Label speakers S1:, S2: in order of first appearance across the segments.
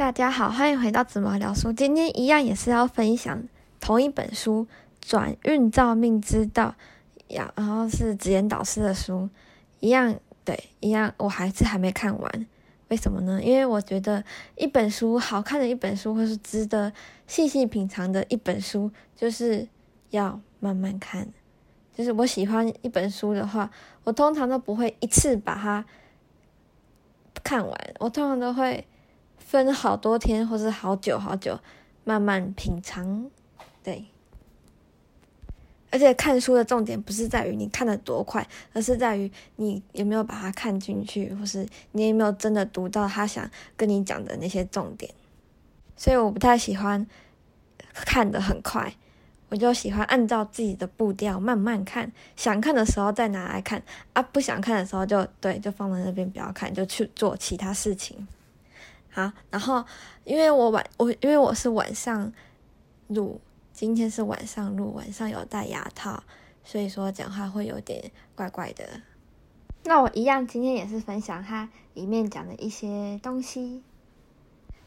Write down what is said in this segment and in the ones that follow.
S1: 大家好，欢迎回到紫毛聊书。今天一样也是要分享同一本书《转运造命之道》，呀，然后是直言导师的书，一样对，一样我还是还没看完。为什么呢？因为我觉得一本书好看的一本书，或是值得细细品尝的一本书，就是要慢慢看。就是我喜欢一本书的话，我通常都不会一次把它看完，我通常都会。分好多天，或是好久好久，慢慢品尝，对。而且看书的重点不是在于你看的多快，而是在于你有没有把它看进去，或是你有没有真的读到他想跟你讲的那些重点。所以我不太喜欢看的很快，我就喜欢按照自己的步调慢慢看，想看的时候再拿来看，啊，不想看的时候就对，就放在那边不要看，就去做其他事情。好，然后因为我晚我因为我是晚上录，今天是晚上录，晚上有戴牙套，所以说讲话会有点怪怪的。那我一样，今天也是分享他里面讲的一些东西。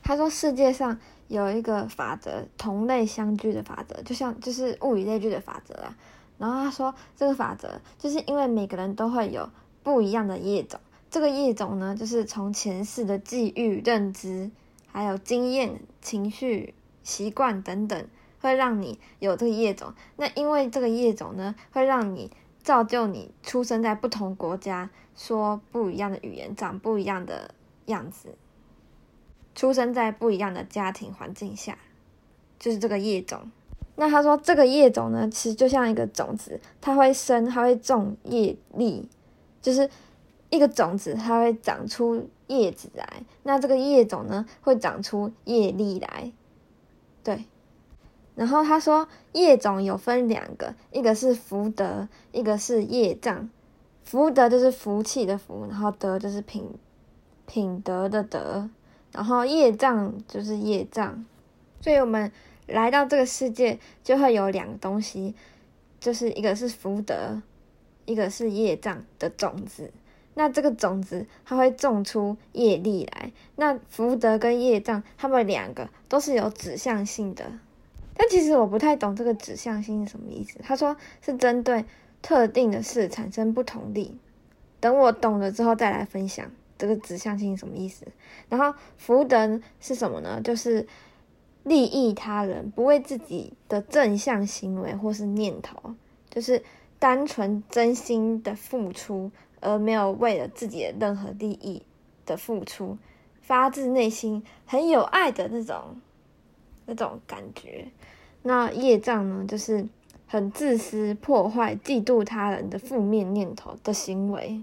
S1: 他说世界上有一个法则，同类相聚的法则，就像就是物以类聚的法则啊。然后他说这个法则就是因为每个人都会有不一样的业种。这个业种呢，就是从前世的际遇、认知，还有经验、情绪、习惯等等，会让你有这个业种。那因为这个业种呢，会让你造就你出生在不同国家，说不一样的语言，长不一样的样子，出生在不一样的家庭环境下，就是这个业种。那他说，这个业种呢，其实就像一个种子，它会生，它会种业力，就是。一个种子，它会长出叶子来，那这个叶种呢，会长出叶粒来，对。然后他说，叶种有分两个，一个是福德，一个是业障。福德就是福气的福，然后德就是品品德的德，然后业障就是业障。所以我们来到这个世界，就会有两个东西，就是一个是福德，一个是业障的种子。那这个种子它会种出业力来。那福德跟业障，他们两个都是有指向性的。但其实我不太懂这个指向性是什么意思。他说是针对特定的事产生不同力。等我懂了之后再来分享这个指向性是什么意思。然后福德是什么呢？就是利益他人，不为自己的正向行为或是念头，就是单纯真心的付出。而没有为了自己的任何利益的付出，发自内心很有爱的那种那种感觉。那业障呢，就是很自私、破坏、嫉妒他人的负面念头的行为。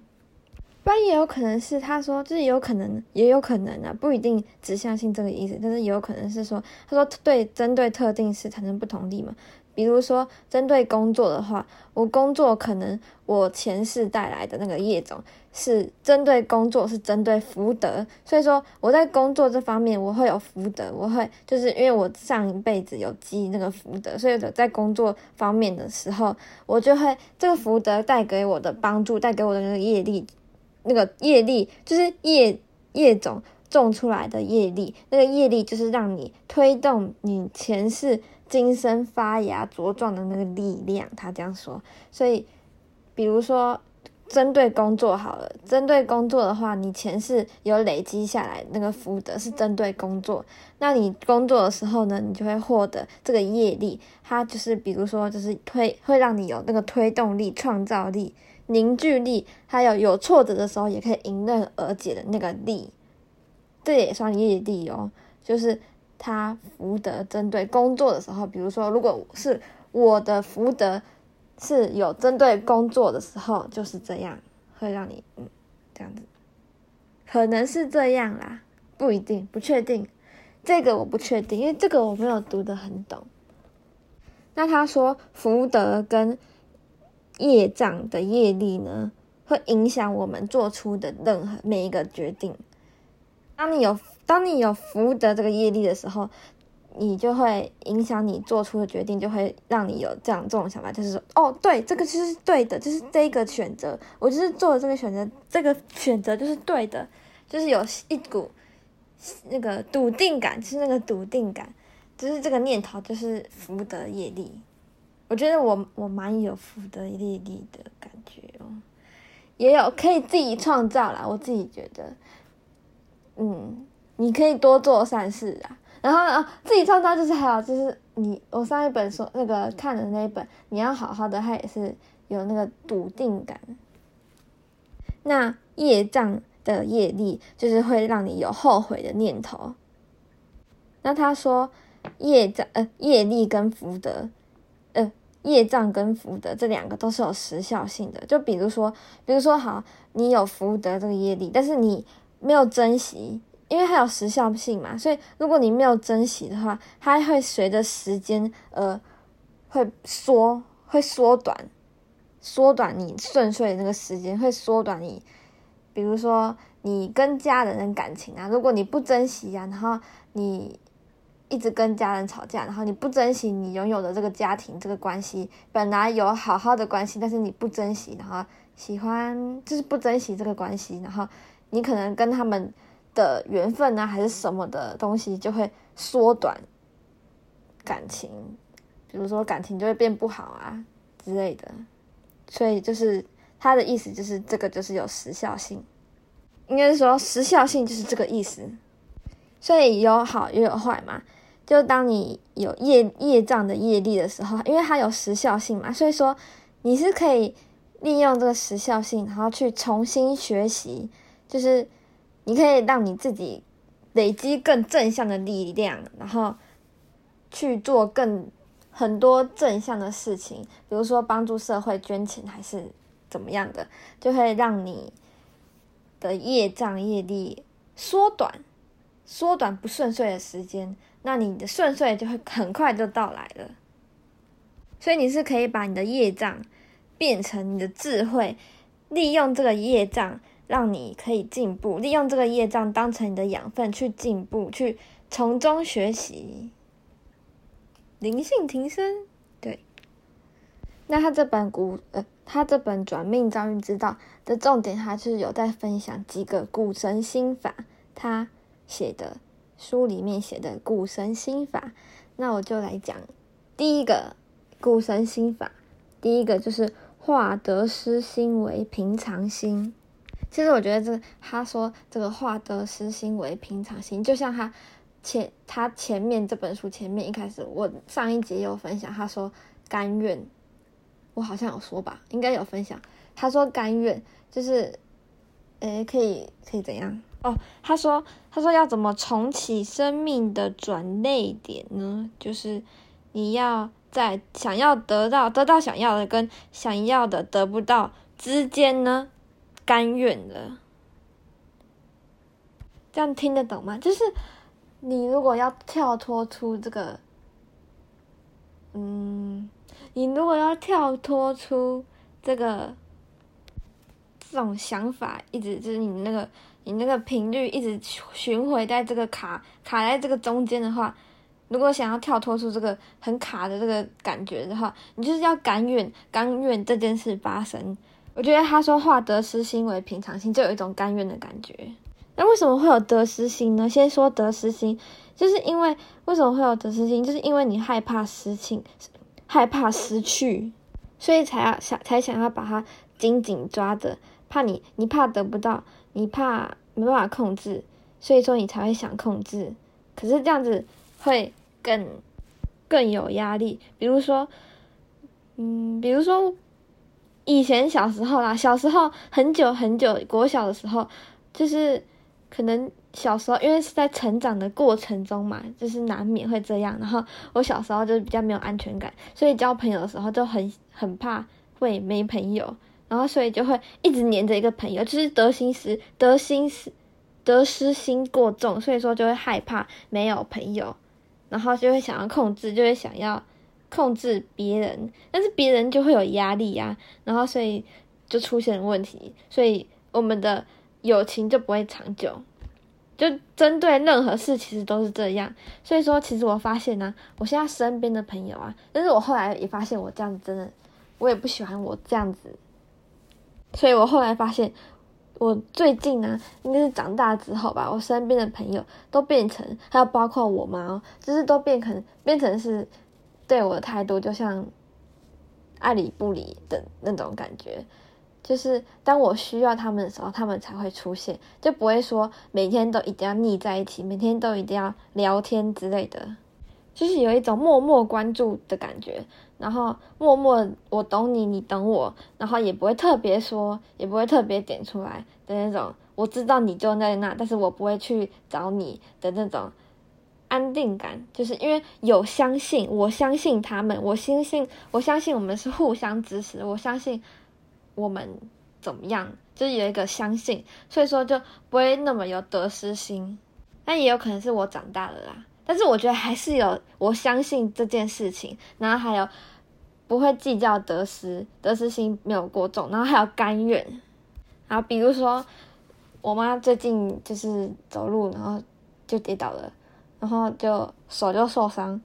S1: 不然也有可能是他说，就是有可能，也有可能啊，不一定只相信这个意思，但是也有可能是说，他说对针对特定事产生不同力嘛。比如说，针对工作的话，我工作可能我前世带来的那个业种是针对工作，是针对福德，所以说我在工作这方面我会有福德，我会就是因为我上一辈子有积那个福德，所以在工作方面的时候，我就会这个福德带给我的帮助，带给我的那个业力，那个业力就是业业种种出来的业力，那个业力就是让你推动你前世。今生发芽茁壮的那个力量，他这样说。所以，比如说，针对工作好了，针对工作的话，你前世有累积下来那个福德，是针对工作。那你工作的时候呢，你就会获得这个业力。它就是，比如说，就是推，会让你有那个推动力、创造力、凝聚力，还有有挫折的时候也可以迎刃而解的那个力。这也算业力哦，就是。他福德针对工作的时候，比如说，如果是我的福德是有针对工作的时候，就是这样，会让你嗯这样子，可能是这样啦，不一定，不确定，这个我不确定，因为这个我没有读得很懂。那他说福德跟业障的业力呢，会影响我们做出的任何每一个决定。当你有当你有福德这个业力的时候，你就会影响你做出的决定，就会让你有这样这种想法，就是说，哦，对，这个就是对的，就是这个选择，我就是做了这个选择，这个选择就是对的，就是有一股那个笃定感，就是那个笃定感，就是这个念头，就是福德业力。我觉得我我蛮有福德业力的感觉哦，也有可以自己创造啦。我自己觉得，嗯，你可以多做善事啊。然后啊，自己创造就是还有就是你，我上一本说那个看的那一本，你要好好的，它也是有那个笃定感。那业障的业力就是会让你有后悔的念头。那他说业障呃业力跟福德呃业障跟福德这两个都是有时效性的。就比如说，比如说好，你有福德这个业力，但是你没有珍惜。因为它有时效性嘛，所以如果你没有珍惜的话，它会随着时间呃会缩，会缩短，缩短你顺遂的那个时间，会缩短你，比如说你跟家人的感情啊，如果你不珍惜啊，然后你一直跟家人吵架，然后你不珍惜你拥有的这个家庭这个关系，本来有好好的关系，但是你不珍惜，然后喜欢就是不珍惜这个关系，然后你可能跟他们。的缘分呢，还是什么的东西，就会缩短感情，比如说感情就会变不好啊之类的。所以就是他的意思，就是这个就是有时效性，应该是说时效性就是这个意思。所以有好也有坏嘛，就当你有业业障的业力的时候，因为它有时效性嘛，所以说你是可以利用这个时效性，然后去重新学习，就是。你可以让你自己累积更正向的力量，然后去做更很多正向的事情，比如说帮助社会捐钱还是怎么样的，就会让你的业障业力缩短，缩短不顺遂的时间，那你的顺遂就会很快就到来了。所以你是可以把你的业障变成你的智慧，利用这个业障。让你可以进步，利用这个业障当成你的养分去进步，去从中学习，灵性提升。对，那他这本古呃，他这本转命造运之道的重点，还是有在分享几个古神心法，他写的书里面写的古神心法。那我就来讲第一个古神心法，第一个就是化得失心为平常心。其实我觉得这，他说这个化得失心为平常心，就像他前他前面这本书前面一开始，我上一节有分享，他说甘愿，我好像有说吧，应该有分享。他说甘愿就是，诶，可以可以怎样？哦，他说他说要怎么重启生命的转泪点呢？就是你要在想要得到得到想要的跟想要的得不到之间呢？甘愿的，这样听得懂吗？就是你如果要跳脱出这个，嗯，你如果要跳脱出这个这种想法，一直就是你那个你那个频率一直巡回在这个卡卡在这个中间的话，如果想要跳脱出这个很卡的这个感觉的话，你就是要甘愿甘愿这件事发生。我觉得他说化得失心为平常心，就有一种甘愿的感觉。那为什么会有得失心呢？先说得失心，就是因为为什么会有得失心，就是因为你害怕失去，害怕失去，所以才要想才想要把它紧紧抓着，怕你你怕得不到，你怕没办法控制，所以说你才会想控制。可是这样子会更更有压力。比如说，嗯，比如说。以前小时候啦，小时候很久很久，国小的时候，就是可能小时候，因为是在成长的过程中嘛，就是难免会这样。然后我小时候就是比较没有安全感，所以交朋友的时候就很很怕会没朋友，然后所以就会一直黏着一个朋友，就是得心失得心失得失心过重，所以说就会害怕没有朋友，然后就会想要控制，就会想要。控制别人，但是别人就会有压力呀，然后所以就出现问题，所以我们的友情就不会长久。就针对任何事，其实都是这样。所以说，其实我发现呢，我现在身边的朋友啊，但是我后来也发现，我这样子真的，我也不喜欢我这样子。所以我后来发现，我最近呢，应该是长大之后吧，我身边的朋友都变成，还有包括我妈，就是都变成变成是对我的态度，就像爱理不理的那种感觉。就是当我需要他们的时候，他们才会出现，就不会说每天都一定要腻在一起，每天都一定要聊天之类的。就是有一种默默关注的感觉，然后默默我懂你，你懂我，然后也不会特别说，也不会特别点出来的那种。我知道你就在那，但是我不会去找你的那种安定感，就是因为有相信，我相信他们，我相信，我相信我们是互相支持，我相信我们怎么样，就是有一个相信，所以说就不会那么有得失心。但也有可能是我长大了啦。但是我觉得还是有，我相信这件事情，然后还有不会计较得失，得失心没有过重，然后还有甘愿。然后比如说，我妈最近就是走路，然后就跌倒了，然后就手就受伤。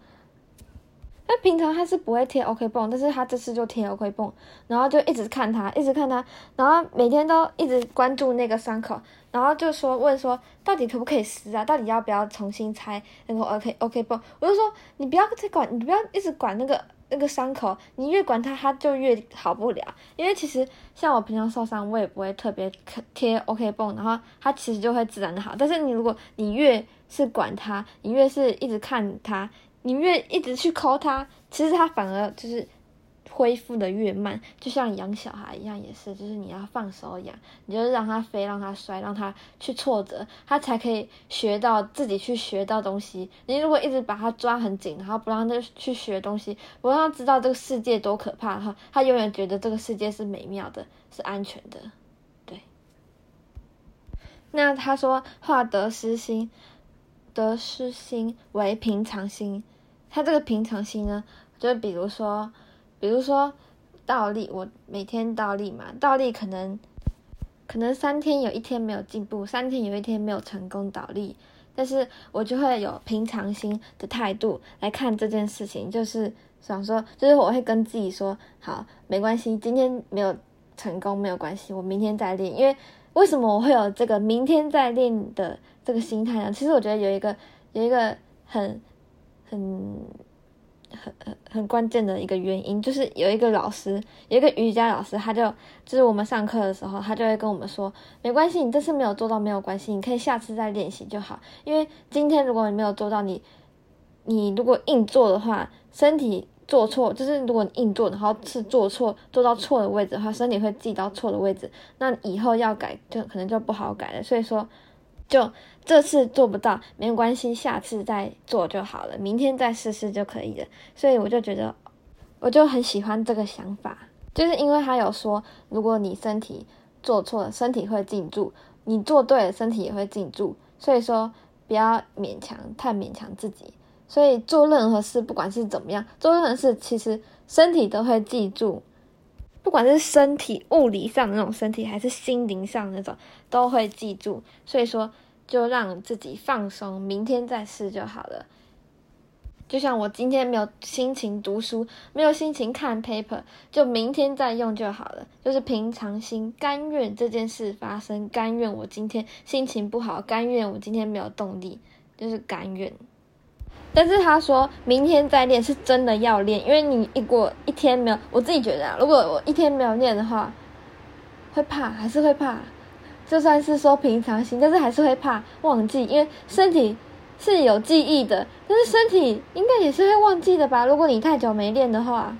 S1: 那平常他是不会贴 OK 绷，但是他这次就贴 OK 绷，然后就一直看他，一直看他，然后每天都一直关注那个伤口。然后就说问说到底可不可以撕啊？到底要不要重新拆那个 OK OK 绷？我就说你不要再管，你不要一直管那个那个伤口，你越管它，它就越好不了。因为其实像我平常受伤，我也不会特别贴 OK 绷，然后它其实就会自然的好。但是你如果你越是管它，你越是一直看它，你越一直去抠它，其实它反而就是。恢复的越慢，就像养小孩一样，也是，就是你要放手养，你就是让他飞，让他摔，让他去挫折，他才可以学到自己去学到东西。你如果一直把他抓很紧，然后不让他去学东西，不让他知道这个世界多可怕，哈，他永远觉得这个世界是美妙的，是安全的，对。那他说化得失心，得失心为平常心，他这个平常心呢，就比如说。比如说倒立，我每天倒立嘛，倒立可能可能三天有一天没有进步，三天有一天没有成功倒立，但是我就会有平常心的态度来看这件事情，就是想说，就是我会跟自己说，好，没关系，今天没有成功没有关系，我明天再练。因为为什么我会有这个明天再练的这个心态呢？其实我觉得有一个有一个很很。很很很关键的一个原因，就是有一个老师，有一个瑜伽老师，他就就是我们上课的时候，他就会跟我们说，没关系，你这次没有做到没有关系，你可以下次再练习就好。因为今天如果你没有做到，你你如果硬做的话，身体做错，就是如果你硬做，然后是做错，做到错的位置的话，身体会记到错的位置，那以后要改就可能就不好改了。所以说。就这次做不到没有关系，下次再做就好了，明天再试试就可以了。所以我就觉得，我就很喜欢这个想法，就是因为他有说，如果你身体做错了，身体会记住；你做对了，身体也会记住。所以说，不要勉强，太勉强自己。所以做任何事，不管是怎么样，做任何事，其实身体都会记住，不管是身体物理上的那种身体，还是心灵上的那种。都会记住，所以说就让自己放松，明天再试就好了。就像我今天没有心情读书，没有心情看 paper，就明天再用就好了。就是平常心，甘愿这件事发生，甘愿我今天心情不好，甘愿我今天没有动力，就是甘愿。但是他说明天再练是真的要练，因为你一过一天没有，我自己觉得啊，如果我一天没有练的话，会怕，还是会怕。就算是说平常心，但是还是会怕忘记，因为身体是有记忆的，但是身体应该也是会忘记的吧？如果你太久没练的话，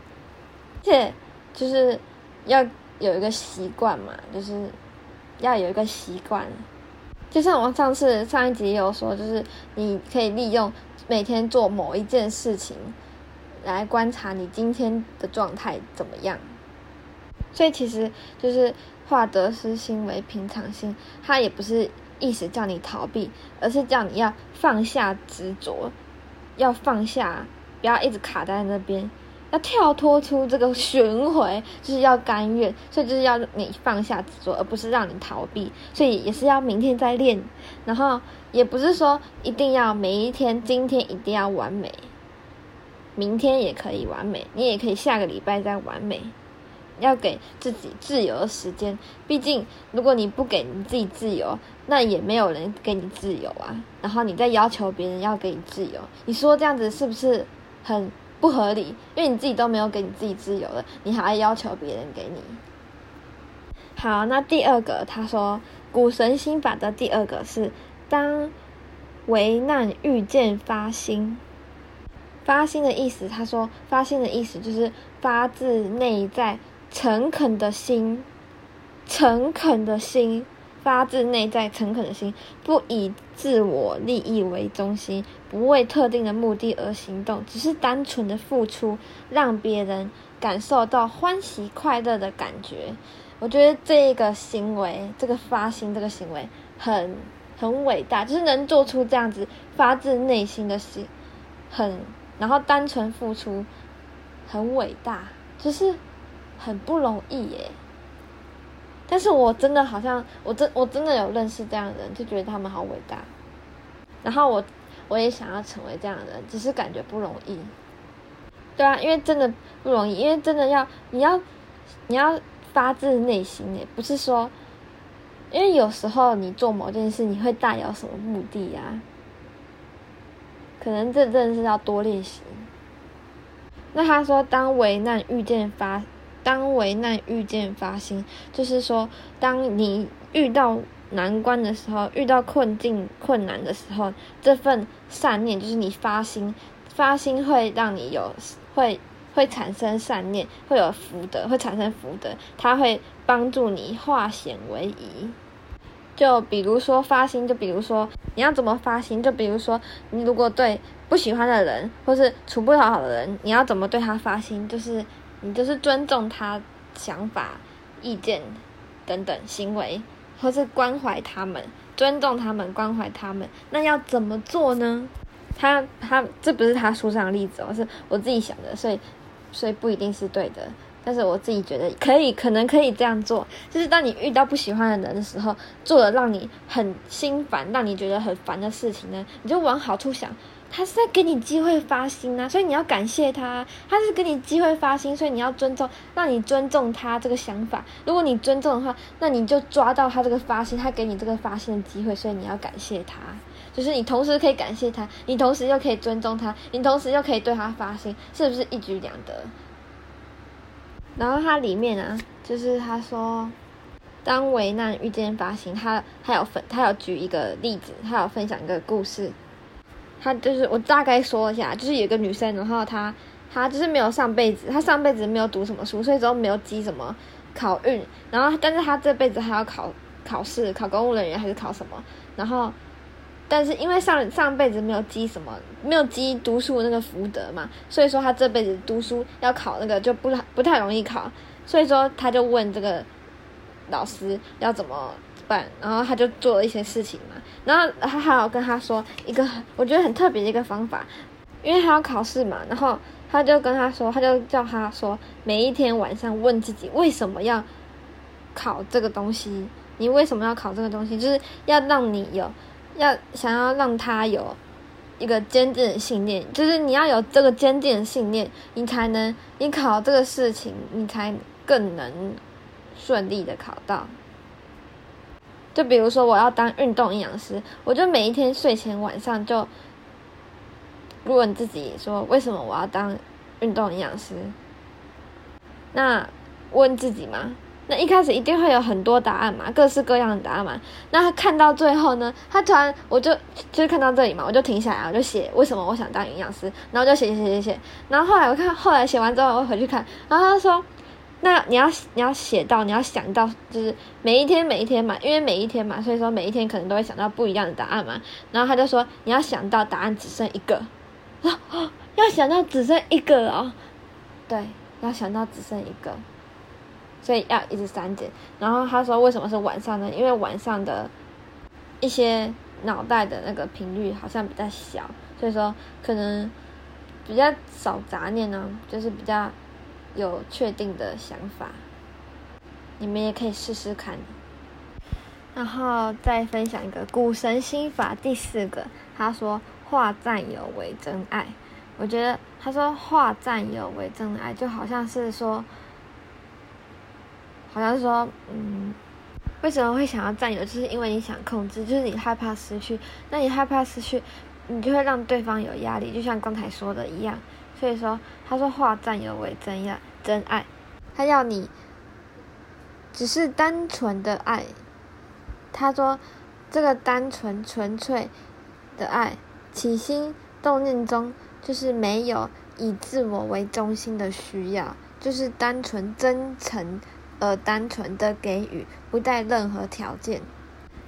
S1: 而且就是要有一个习惯嘛，就是要有一个习惯。就像我上次上一集也有说，就是你可以利用每天做某一件事情来观察你今天的状态怎么样。所以其实就是化得失心为平常心，它也不是意思叫你逃避，而是叫你要放下执着，要放下，不要一直卡在那边，要跳脱出这个循环，就是要甘愿。所以就是要你放下执着，而不是让你逃避。所以也是要明天再练，然后也不是说一定要每一天，今天一定要完美，明天也可以完美，你也可以下个礼拜再完美。要给自己自由的时间。毕竟，如果你不给你自己自由，那也没有人给你自由啊。然后你再要求别人要给你自由，你说这样子是不是很不合理？因为你自己都没有给你自己自由了，你还要要求别人给你。好，那第二个，他说古神心法的第二个是当危难遇见发心。发心的意思，他说发心的意思就是发自内在诚恳的心，诚恳的心，发自内在诚恳的心，不以自我利益为中心，不为特定的目的而行动，只是单纯的付出，让别人感受到欢喜快乐的感觉。我觉得这个行为，这个发心这个行为很很伟大，就是能做出这样子发自内心的心，很。然后单纯付出，很伟大，就是很不容易耶。但是我真的好像，我真我真的有认识这样的人，就觉得他们好伟大。然后我我也想要成为这样的人，只是感觉不容易。对啊，因为真的不容易，因为真的要你要你要发自内心耶，不是说，因为有时候你做某件事，你会带有什么目的呀？可能这真的是要多练习。那他说，当危难遇见发，当危难遇见发心，就是说，当你遇到难关的时候，遇到困境、困难的时候，这份善念就是你发心，发心会让你有会会产生善念，会有福德，会产生福德，它会帮助你化险为夷。就比如说发心，就比如说你要怎么发心，就比如说你如果对不喜欢的人或是处不好的人，你要怎么对他发心？就是你就是尊重他想法、意见等等行为，或是关怀他们，尊重他们，关怀他们。那要怎么做呢？他他这不是他书上的例子哦，是我自己想的，所以所以不一定是对的。但是我自己觉得可以，可能可以这样做，就是当你遇到不喜欢的人的时候，做了让你很心烦、让你觉得很烦的事情呢，你就往好处想，他是在给你机会发心啊，所以你要感谢他，他是给你机会发心，所以你要尊重，让你尊重他这个想法。如果你尊重的话，那你就抓到他这个发心，他给你这个发心的机会，所以你要感谢他，就是你同时可以感谢他，你同时又可以尊重他，你同时又可以对他发心，是不是一举两得？然后它里面啊，就是他说，当危难遇见发心，他他有分，他有举一个例子，他有分享一个故事。他就是我大概说一下，就是有个女生，然后她她就是没有上辈子，她上辈子没有读什么书，所以之后没有积什么考运。然后，但是她这辈子还要考考试，考公务人员还是考什么？然后。但是因为上上辈子没有积什么，没有积读书那个福德嘛，所以说她这辈子读书要考那个就不不太容易考，所以说他就问这个老师要怎么办，然后他就做了一些事情嘛，然后他还有跟他说一个我觉得很特别的一个方法，因为他要考试嘛，然后他就跟他说，他就叫他说每一天晚上问自己为什么要考这个东西，你为什么要考这个东西，就是要让你有。要想要让他有一个坚定的信念，就是你要有这个坚定的信念，你才能你考这个事情，你才更能顺利的考到。就比如说我要当运动营养师，我就每一天睡前晚上就问自己说，为什么我要当运动营养师？那问自己吗？那一开始一定会有很多答案嘛，各式各样的答案嘛。那他看到最后呢，他突然我就就是看到这里嘛，我就停下来，我就写为什么我想当营养师，然后就写写写写写。然后后来我看，后来写完之后，我回去看，然后他说，那你要你要写到，你要想到，就是每一天每一天嘛，因为每一天嘛，所以说每一天可能都会想到不一样的答案嘛。然后他就说，你要想到答案只剩一个，啊，要想到只剩一个哦，对，要想到只剩一个。所以要一直删减。然后他说：“为什么是晚上呢？因为晚上的一些脑袋的那个频率好像比较小，所以说可能比较少杂念呢，就是比较有确定的想法。你们也可以试试看。然后再分享一个股神心法第四个，他说：化占有为真爱。我觉得他说化占有为真爱，就好像是说。”好像是说，嗯，为什么会想要占有？就是因为你想控制，就是你害怕失去。那你害怕失去，你就会让对方有压力，就像刚才说的一样。所以说，他说化占有为真爱，真爱，他要你只是单纯的爱。他说，这个单纯纯粹的爱，起心动念中就是没有以自我为中心的需要。就是单纯真诚而单纯的给予，不带任何条件。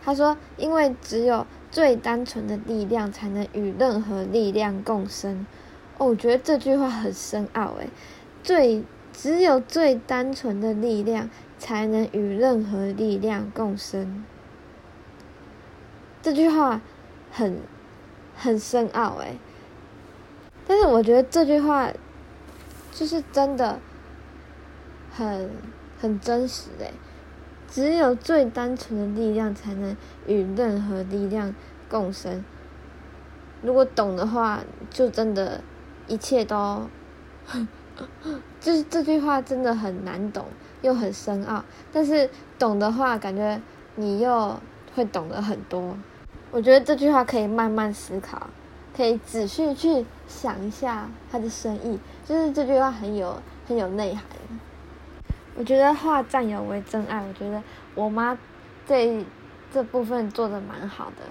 S1: 他说：“因为只有最单纯的力量，才能与任何力量共生。”哦，我觉得这句话很深奥诶。最只有最单纯的力量，才能与任何力量共生。这句话很很深奥诶。但是我觉得这句话就是真的。很很真实诶，只有最单纯的力量才能与任何力量共生。如果懂的话，就真的，一切都，就是这句话真的很难懂，又很深奥。但是懂的话，感觉你又会懂得很多。我觉得这句话可以慢慢思考，可以仔细去想一下它的深意。就是这句话很有很有内涵。我觉得化占有为真爱，我觉得我妈这这部分做的蛮好的，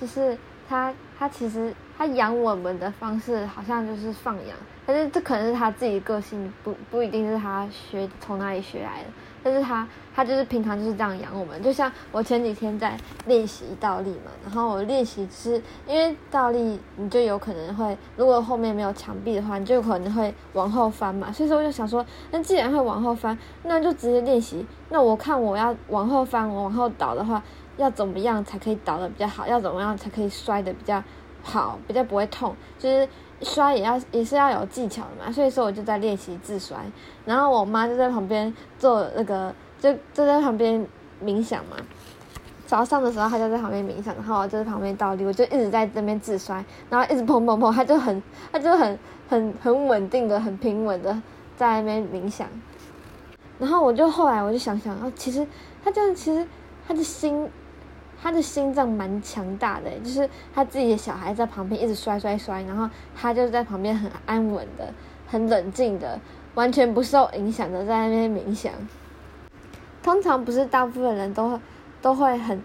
S1: 就是她她其实他养我们的方式好像就是放养，但是这可能是他自己个性，不不一定是他学从哪里学来的。但是他他就是平常就是这样养我们，就像我前几天在练习倒立嘛，然后我练习是因为倒立你就有可能会，如果后面没有墙壁的话，你就可能会往后翻嘛，所以说我就想说，那既然会往后翻，那就直接练习。那我看我要往后翻，我往后倒的话，要怎么样才可以倒的比较好？要怎么样才可以摔的比较好，比较不会痛？就是。摔也要也是要有技巧的嘛，所以说我就在练习自摔，然后我妈就在旁边做那个，就就在旁边冥想嘛。早上的时候她就在旁边冥想，然后我就在旁边倒立，我就一直在这边自摔，然后一直砰砰砰，她就很她就很很很稳定的、很平稳的在那边冥想。然后我就后来我就想想啊，其实她这样其实她的心。他的心脏蛮强大的，就是他自己的小孩在旁边一直摔摔摔，然后他就在旁边很安稳的、很冷静的，完全不受影响的在那边冥想。通常不是大部分人都都会很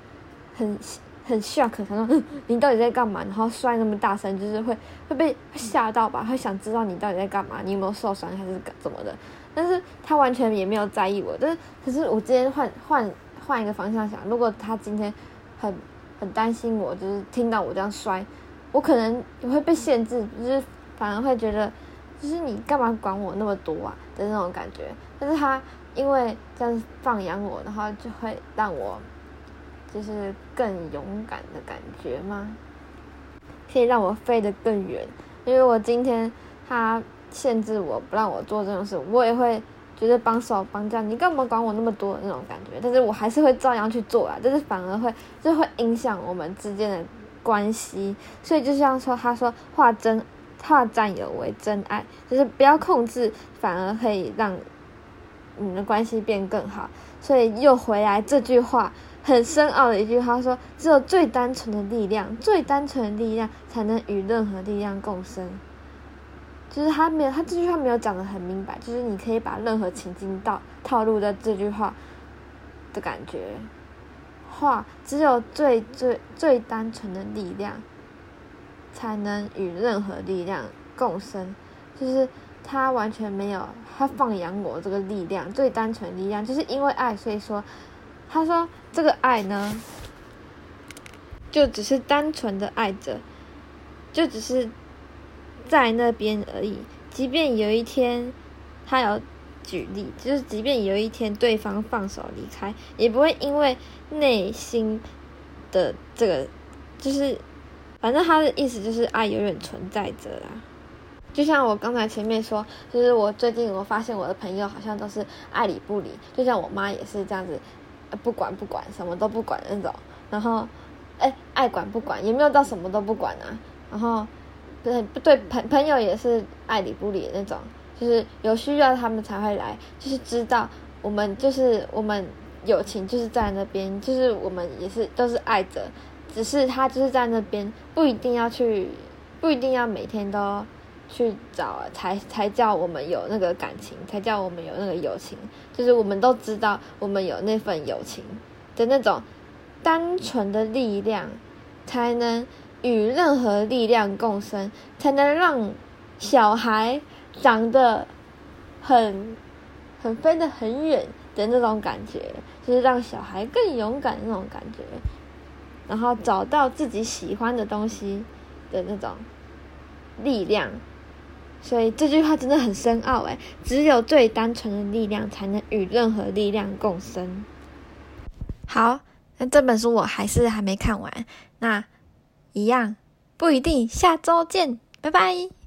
S1: 很很 shock，他说你到底在干嘛？然后摔那么大声，就是会会被吓到吧？会想知道你到底在干嘛？你有没有受伤还是怎么的？但是他完全也没有在意我。但是可是我今天换换换一个方向想，如果他今天。很很担心我，就是听到我这样摔，我可能也会被限制，就是反而会觉得，就是你干嘛管我那么多啊的那种感觉。但是他因为这样放养我，然后就会让我就是更勇敢的感觉吗？可以让我飞得更远。因为我今天他限制我不让我做这种事，我也会。就是帮手帮这你干嘛管我那么多的那种感觉？但是我还是会照样去做啊，就是反而会就会影响我们之间的关系。所以就像说，他说化真化占有为真爱，就是不要控制，反而可以让你们的关系变更好。所以又回来这句话很深奥的一句话，说只有最单纯的力量，最单纯的力量才能与任何力量共生。就是他没有，他这句话没有讲的很明白。就是你可以把任何情境到套路在这句话的感觉，话只有最最最单纯的力量，才能与任何力量共生。就是他完全没有，他放养我这个力量，最单纯力量，就是因为爱，所以说，他说这个爱呢，就只是单纯的爱着，就只是。在那边而已。即便有一天，他有举例，就是即便有一天对方放手离开，也不会因为内心的这个，就是反正他的意思就是爱永远存在着啦。就像我刚才前面说，就是我最近我发现我的朋友好像都是爱理不理，就像我妈也是这样子，不管不管，什么都不管那种。然后，哎，爱管不管，也没有到什么都不管啊。然后。不对不对？朋朋友也是爱理不理的那种，就是有需要他们才会来，就是知道我们就是我们友情就是在那边，就是我们也是都是爱着，只是他就是在那边，不一定要去，不一定要每天都去找才才叫我们有那个感情，才叫我们有那个友情，就是我们都知道我们有那份友情的那种单纯的力量，才能与任何力量共生，才能让小孩长得很。很飞得很远的那种感觉，就是让小孩更勇敢的那种感觉，然后找到自己喜欢的东西的那种力量。所以这句话真的很深奥诶，只有最单纯的力量才能与任何力量共生。好，那这本书我还是还没看完，那一样不一定，下周见，拜拜。